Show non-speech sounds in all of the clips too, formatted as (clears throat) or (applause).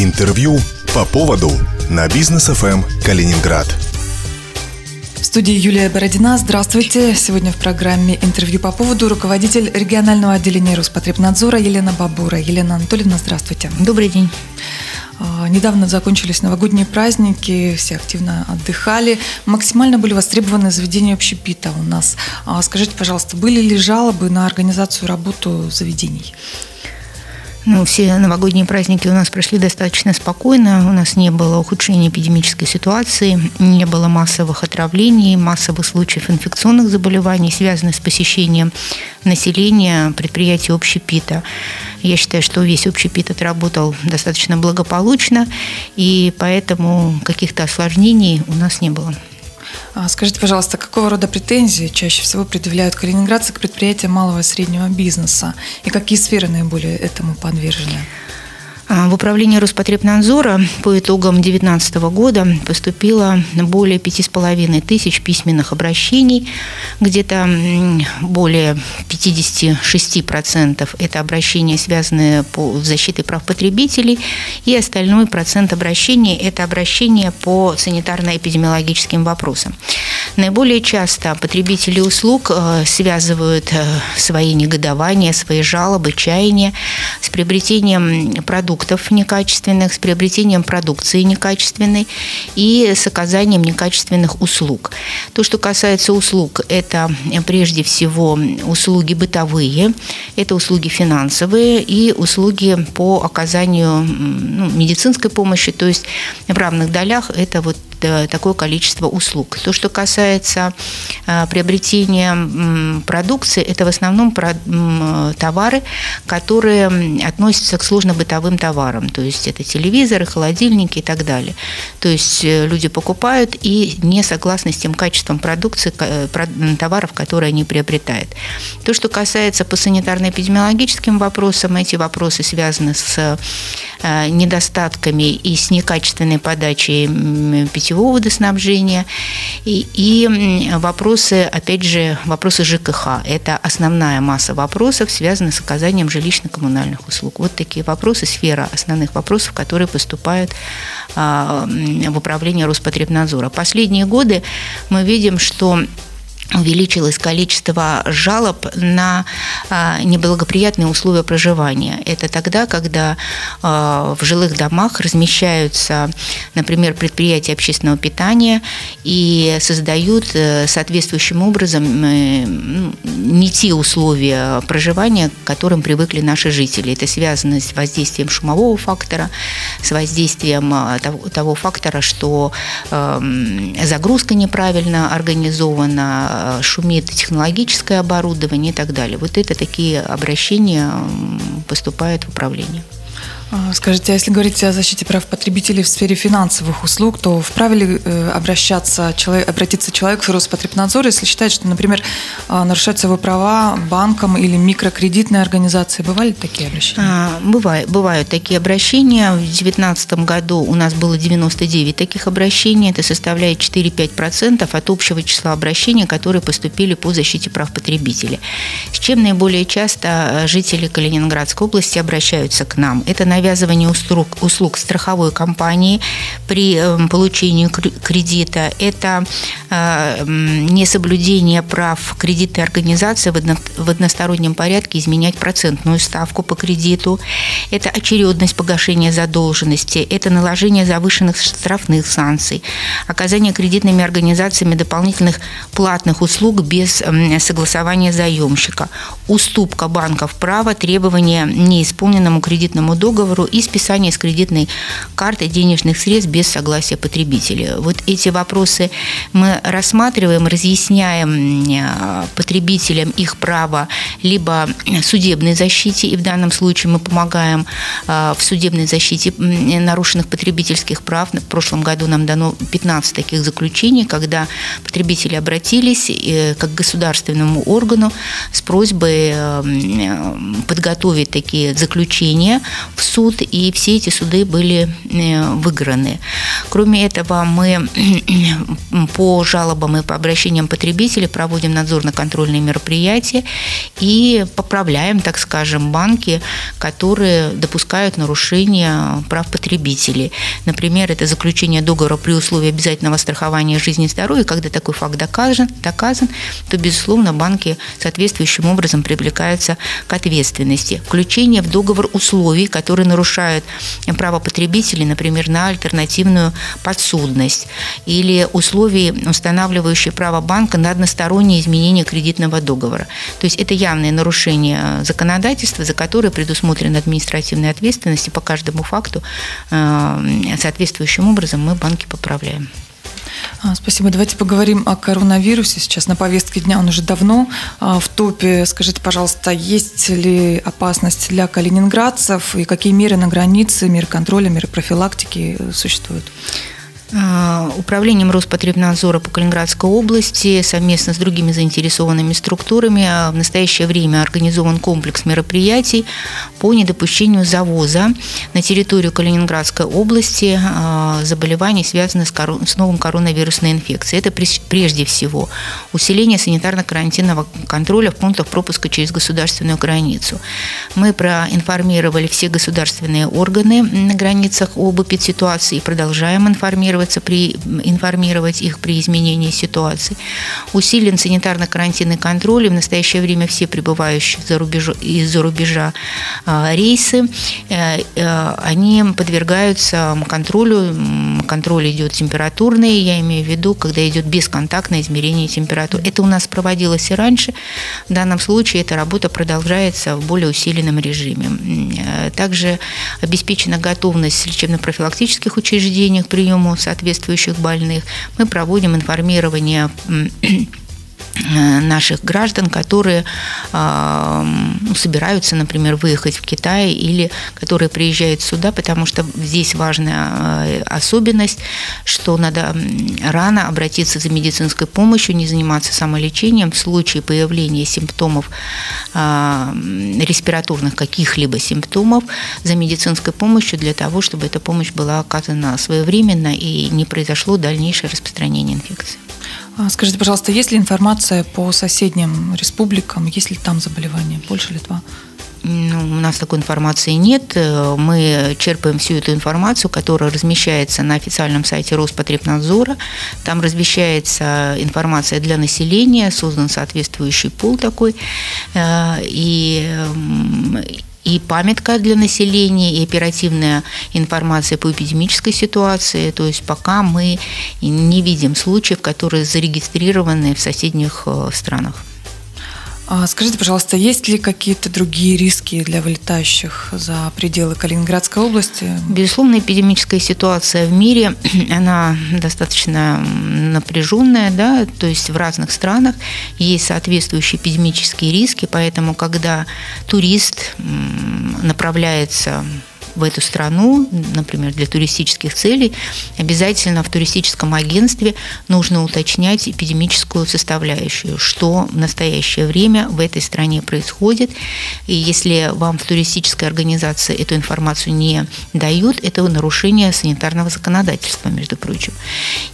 Интервью по поводу на бизнес ФМ Калининград. В студии Юлия Бородина. Здравствуйте. Сегодня в программе интервью по поводу руководитель регионального отделения Роспотребнадзора Елена Бабура. Елена Анатольевна, здравствуйте. Добрый день. А, недавно закончились новогодние праздники, все активно отдыхали. Максимально были востребованы заведения общепита у нас. А, скажите, пожалуйста, были ли жалобы на организацию работу заведений? Ну, все новогодние праздники у нас прошли достаточно спокойно. У нас не было ухудшения эпидемической ситуации, не было массовых отравлений, массовых случаев инфекционных заболеваний, связанных с посещением населения предприятий общепита. Я считаю, что весь общепит отработал достаточно благополучно, и поэтому каких-то осложнений у нас не было. А, скажите, пожалуйста, какого рода претензии чаще всего предъявляют калининградцы к предприятиям малого и среднего бизнеса? И какие сферы наиболее этому подвержены? А, в управление Роспотребнадзора по итогам 2019 года поступило более 5,5 тысяч письменных обращений. Где-то более 56% это обращения, связанные по защите прав потребителей, и остальной процент обращений – это обращения по санитарно-эпидемиологическим вопросам. Наиболее часто потребители услуг э, связывают э, свои негодования, свои жалобы, чаяния с приобретением продуктов некачественных, с приобретением продукции некачественной и с оказанием некачественных услуг. То, что касается услуг, это прежде всего услуги бытовые, это услуги финансовые и услуги по оказанию ну, медицинской помощи, то есть в равных долях это вот Э, такое количество услуг. То, что касается э, приобретения продукции, это в основном товары, которые относятся к сложно-бытовым товарам. То есть это телевизоры, холодильники и так далее. То есть э, люди покупают и не согласны с тем качеством продукции, товаров, которые они приобретают. То, что касается по санитарно-эпидемиологическим вопросам, эти вопросы связаны с недостатками и с некачественной подачей питьевых питьевого водоснабжения и, и вопросы, опять же, вопросы ЖКХ. Это основная масса вопросов, связанных с оказанием жилищно-коммунальных услуг. Вот такие вопросы, сфера основных вопросов, которые поступают а, в управление Роспотребнадзора. Последние годы мы видим, что увеличилось количество жалоб на а, неблагоприятные условия проживания. Это тогда, когда а, в жилых домах размещаются, например, предприятия общественного питания и создают э, соответствующим образом э, ну, не те условия проживания, к которым привыкли наши жители. Это связано с воздействием шумового фактора, с воздействием а, того фактора, что эм, загрузка неправильно организована, шумит технологическое оборудование и так далее. Вот это такие обращения поступают в управление. А, скажите, а если говорить о защите прав потребителей в сфере финансовых услуг, то вправе ли э, обращаться, человек, обратиться человек в Роспотребнадзор, если считает, что, например, а, нарушаются его права банком или микрокредитной организацией? Бывали такие обращения? А, бывают, бывают такие обращения. В 2019 году у нас было 99 таких обращений. Это составляет 4-5% от общего числа обращений, которые поступили по защите прав потребителей. С чем наиболее часто жители Калининградской области обращаются к нам? Это, наверное, навязывание услуг, услуг страховой компании при эм, получении кредита, это э, несоблюдение прав кредитной организации в одностороннем порядке изменять процентную ставку по кредиту, это очередность погашения задолженности, это наложение завышенных штрафных санкций, оказание кредитными организациями дополнительных платных услуг без эм, согласования заемщика, уступка банков права требования неисполненному кредитному договору договору и списание с кредитной карты денежных средств без согласия потребителя. Вот эти вопросы мы рассматриваем, разъясняем э, потребителям их право либо судебной защите, и в данном случае мы помогаем э, в судебной защите нарушенных потребительских прав. В прошлом году нам дано 15 таких заключений, когда потребители обратились э, как к государственному органу с просьбой подготовить такие заключения в суд, и все эти суды были э, выиграны. Кроме этого, мы (clears throat) по жалобам и по обращениям потребителей проводим надзорно-контрольные мероприятия и поправляем, так скажем, банки, которые допускают нарушения прав потребителей. Например, это заключение договора при условии обязательного страхования жизни и здоровья. Когда такой факт доказан, доказан то, безусловно, банки соответствующим образом привлекаются к ответственности. Включение в договор условий, которые нарушают право потребителей, например, на альтернативную подсудность или условий, устанавливающие право банка на одностороннее изменение кредитного договора. То есть это явное нарушение законодательства, за которое предусмотрена административная ответственность, и по каждому факту э, соответствующим образом мы банки поправляем. А, спасибо. Давайте поговорим о коронавирусе. Сейчас на повестке дня он уже давно а, в топе. Скажите, пожалуйста, есть ли опасность для калининградцев и какие меры на границе, меры контроля, меры профилактики существуют? А, управлением Роспотребнадзора по Калининградской области совместно с другими заинтересованными структурами а, в настоящее время организован комплекс мероприятий по недопущению завоза на территорию Калининградской области а, заболеваний, связанных с новым коронавирусной инфекцией. Это прежде всего усиление санитарно-карантинного контроля в пунктах пропуска через государственную границу. Мы проинформировали все государственные органы на границах об эпидситуации и продолжаем информировать информироваться при, информировать их при изменении ситуации. Усилен санитарно-карантинный контроль, и в настоящее время все прибывающие за рубежу, из-за рубежа а, рейсы, э, э, они подвергаются контролю. Контроль идет температурный, я имею в виду, когда идет бесконтактное измерение температуры. Это у нас проводилось и раньше. В данном случае эта работа продолжается в более усиленном режиме. Э, также обеспечена готовность лечебно-профилактических учреждений к приему соответствующих больных. Мы проводим информирование наших граждан, которые э, собираются, например, выехать в Китай или которые приезжают сюда, потому что здесь важная э, особенность, что надо рано обратиться за медицинской помощью, не заниматься самолечением в случае появления симптомов э, респираторных каких-либо симптомов за медицинской помощью для того, чтобы эта помощь была оказана своевременно и не произошло дальнейшее распространение инфекции. А, скажите, пожалуйста, есть ли информация по соседним республикам? Есть ли там заболевания? Больше Литва? Ну, у нас такой информации нет. Мы черпаем всю эту информацию, которая размещается на официальном сайте Роспотребнадзора. Там размещается информация для населения, создан соответствующий пул такой. Э, и и памятка для населения, и оперативная информация по эпидемической ситуации. То есть пока мы не видим случаев, которые зарегистрированы в соседних э, странах. А скажите, пожалуйста, есть ли какие-то другие риски для вылетающих за пределы Калининградской области? Безусловно, эпидемическая ситуация в мире, (clears throat) она достаточно напряженная, да, то есть в разных странах есть соответствующие эпидемические риски, поэтому когда турист направляется в эту страну, например, для туристических целей, обязательно в туристическом агентстве нужно уточнять эпидемическую составляющую, что в настоящее время в этой стране происходит. И если вам в туристической организации эту информацию не дают, это нарушение санитарного законодательства, между прочим.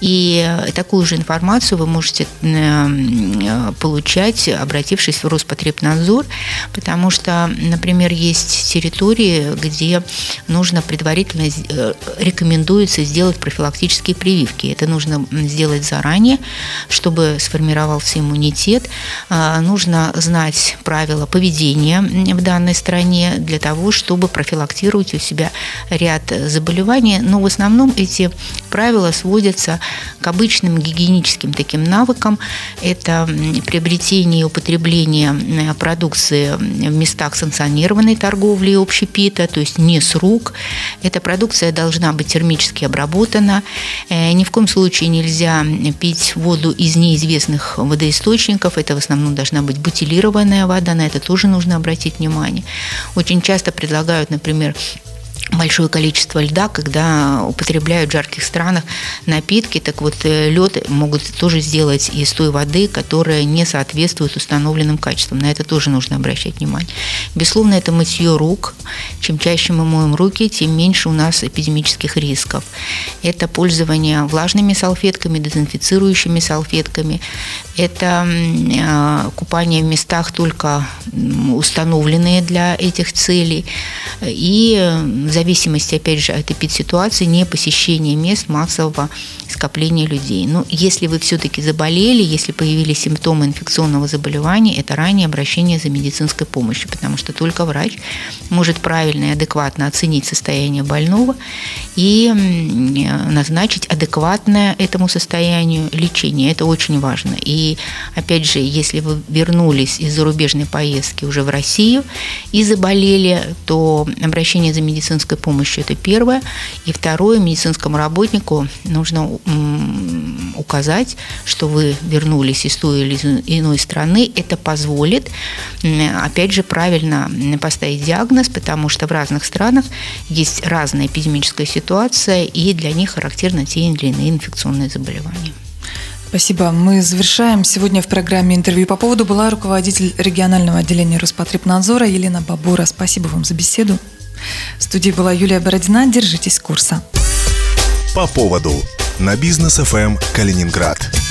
И такую же информацию вы можете э, получать, обратившись в Роспотребнадзор, потому что, например, есть территории, где нужно предварительно э, рекомендуется сделать профилактические прививки. Это нужно сделать заранее, чтобы сформировался иммунитет. А, нужно знать правила поведения в данной стране для того, чтобы профилактировать у себя ряд заболеваний. Но в основном эти правила сводятся к обычным гигиеническим таким навыкам. Это приобретение и употребление продукции в местах санкционированной торговли и общепита, то есть не с рук. Эта продукция должна быть термически обработана. Э, ни в коем случае нельзя пить воду из неизвестных водоисточников. Это в основном должна быть бутилированная вода. На это тоже нужно обратить внимание. Очень часто предлагают, например, большое количество льда, когда употребляют в жарких странах напитки, так вот э, лед могут тоже сделать из той воды, которая не соответствует установленным качествам. На это тоже нужно обращать внимание. Безусловно, это мытье рук. Чем чаще мы моем руки, тем меньше у нас эпидемических рисков. Это пользование влажными салфетками, дезинфицирующими салфетками. Это э, купание в местах только установленные для этих целей. И э, зависимости, опять же, от эпидситуации, не посещение мест массового скопления людей. Но если вы все-таки заболели, если появились симптомы инфекционного заболевания, это раннее обращение за медицинской помощью, потому что только врач может правильно и адекватно оценить состояние больного и назначить адекватное этому состоянию лечение. Это очень важно. И опять же, если вы вернулись из зарубежной поездки уже в Россию и заболели, то обращение за медицинской помощью – это первое. И второе, медицинскому работнику нужно указать, что вы вернулись из той или иной страны. Это позволит, опять же, правильно поставить диагноз, потому что в разных странах есть разная эпидемическая ситуация, и для них характерны те или иные инфекционные заболевания. Спасибо. Мы завершаем. Сегодня в программе интервью по поводу была руководитель регионального отделения Роспотребнадзора Елена Бабура. Спасибо вам за беседу. В студии была Юлия Бородина. Держитесь курса. По поводу на бизнес ФМ Калининград.